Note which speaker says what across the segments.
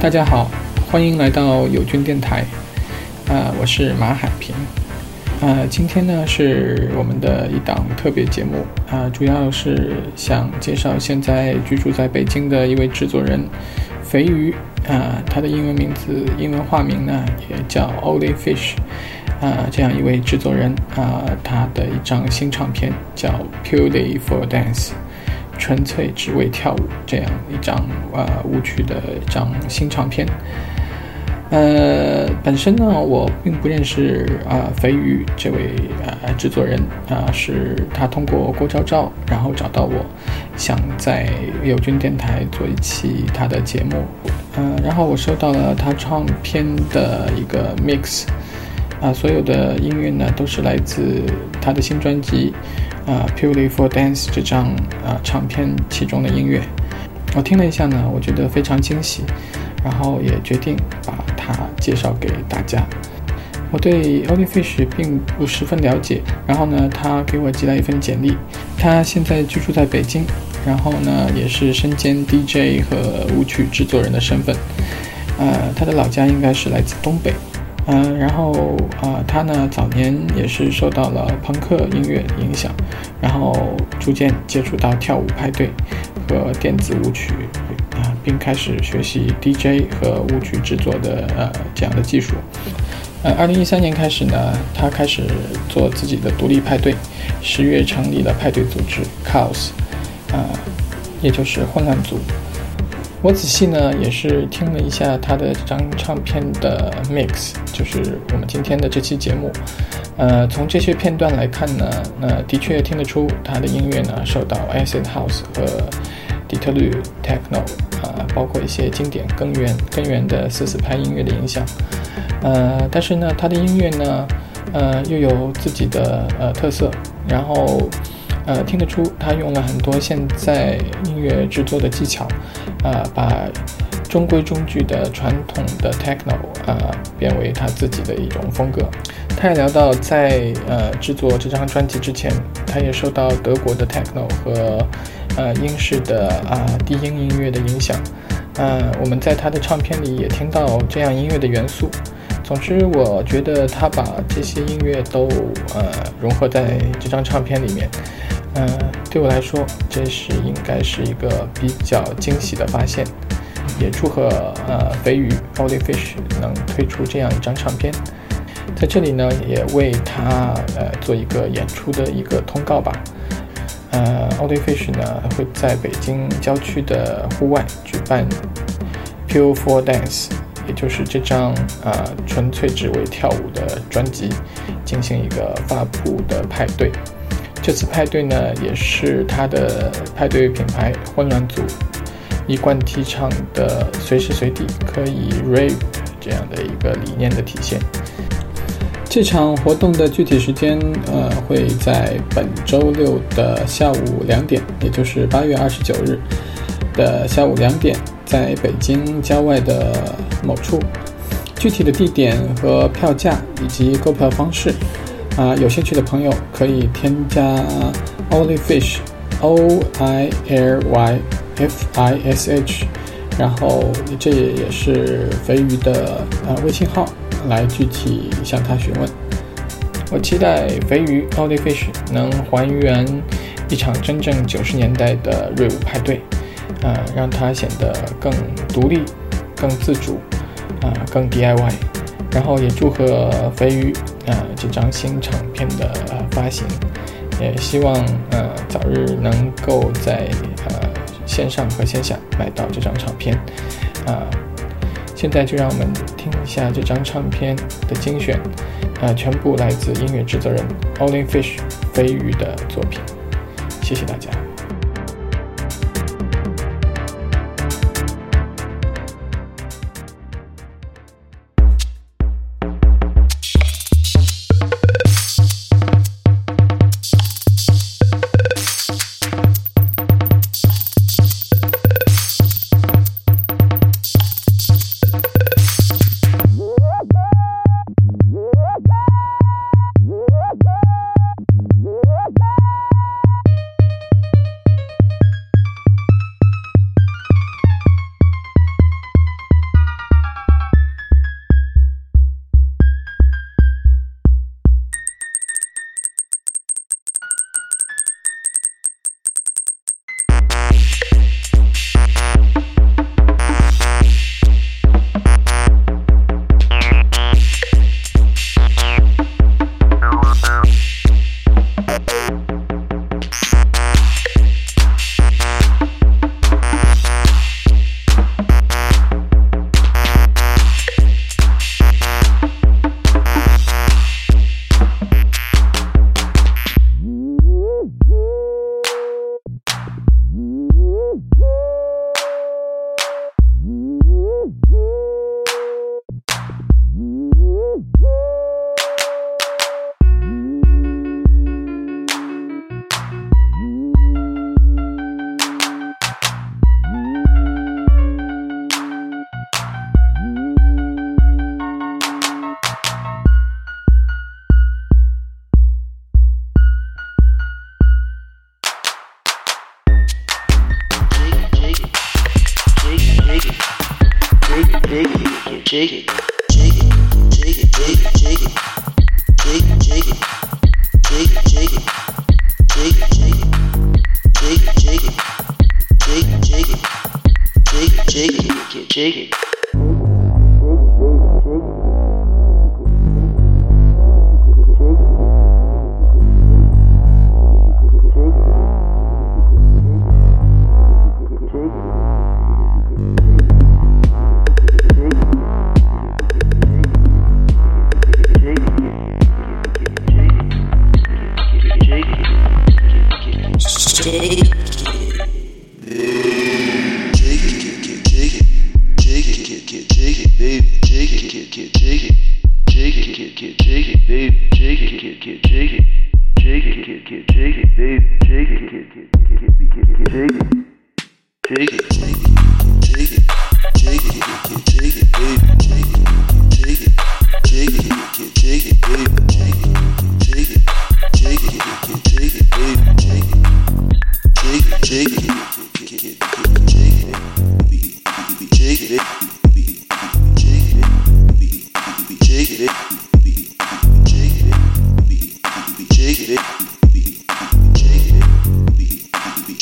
Speaker 1: 大家好，欢迎来到友军电台，啊，我是马海平，啊，今天呢是我们的一档特别节目，啊，主要是想介绍现在居住在北京的一位制作人肥鱼，啊，他的英文名字、英文化名呢也叫 Ollie Fish，啊，这样一位制作人，啊，他的一张新唱片叫 Purely for Dance。纯粹只为跳舞这样一张呃舞曲的一张新唱片。呃，本身呢，我并不认识啊肥鱼这位呃制作人啊，是他通过郭昭昭，然后找到我，想在友军电台做一期他的节目。呃，然后我收到了他唱片的一个 mix，啊，所有的音乐呢都是来自他的新专辑。呃，Purely for Dance 这张呃唱片其中的音乐，我听了一下呢，我觉得非常惊喜，然后也决定把它介绍给大家。我对 Ollie Fish 并不十分了解，然后呢，他给我寄来一份简历。他现在居住在北京，然后呢，也是身兼 DJ 和舞曲制作人的身份。呃，他的老家应该是来自东北。嗯，然后啊，他呢早年也是受到了朋克音乐影响，然后逐渐接触到跳舞派对和电子舞曲啊，并开始学习 DJ 和舞曲制作的呃这样的技术。呃，二零一三年开始呢，他开始做自己的独立派对，十月成立了派对组织 Chaos，啊，也就是混乱组。我仔细呢也是听了一下他的这张唱片的 mix，就是我们今天的这期节目。呃，从这些片段来看呢，那的确听得出他的音乐呢受到 acid house 和底特律 techno 啊，包括一些经典根源根源的四四拍音乐的影响。呃，但是呢，他的音乐呢，呃，又有自己的呃特色，然后。呃，听得出他用了很多现在音乐制作的技巧，啊，把中规中矩的传统的 techno 啊变为他自己的一种风格。他也聊到，在呃制作这张专辑之前，他也受到德国的 techno 和呃英式的啊低音音乐的影响。嗯，我们在他的唱片里也听到这样音乐的元素。总之，我觉得他把这些音乐都呃融合在这张唱片里面。嗯，对我来说，这是应该是一个比较惊喜的发现，也祝贺呃肥鱼 Ollie Fish 能推出这样一张唱片。在这里呢，也为他呃做一个演出的一个通告吧。呃，Ollie Fish 呢会在北京郊区的户外举办 Pure for Dance，也就是这张啊纯粹只为跳舞的专辑，进行一个发布的派对。这次派对呢，也是他的派对品牌混乱组一贯提倡的随时随地可以 rave 这样的一个理念的体现。这场活动的具体时间，呃，会在本周六的下午两点，也就是八月二十九日的下午两点，在北京郊外的某处。具体的地点和票价以及购票方式。啊，有兴趣的朋友可以添加 Ollie Fish，O I L Y F I S H，然后这也是肥鱼的呃微信号，来具体向他询问。我期待肥鱼 Ollie Fish 能还原一场真正九十年代的瑞舞派对，啊，让它显得更独立、更自主，啊，更 DIY。然后也祝贺肥鱼呃这张新唱片的发行，也希望呃早日能够在呃线上和线下买到这张唱片啊。现在就让我们听一下这张唱片的精选啊，全部来自音乐制作人 Olin Fish 飞鱼的作品。谢谢大家。Jake.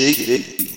Speaker 1: shake it.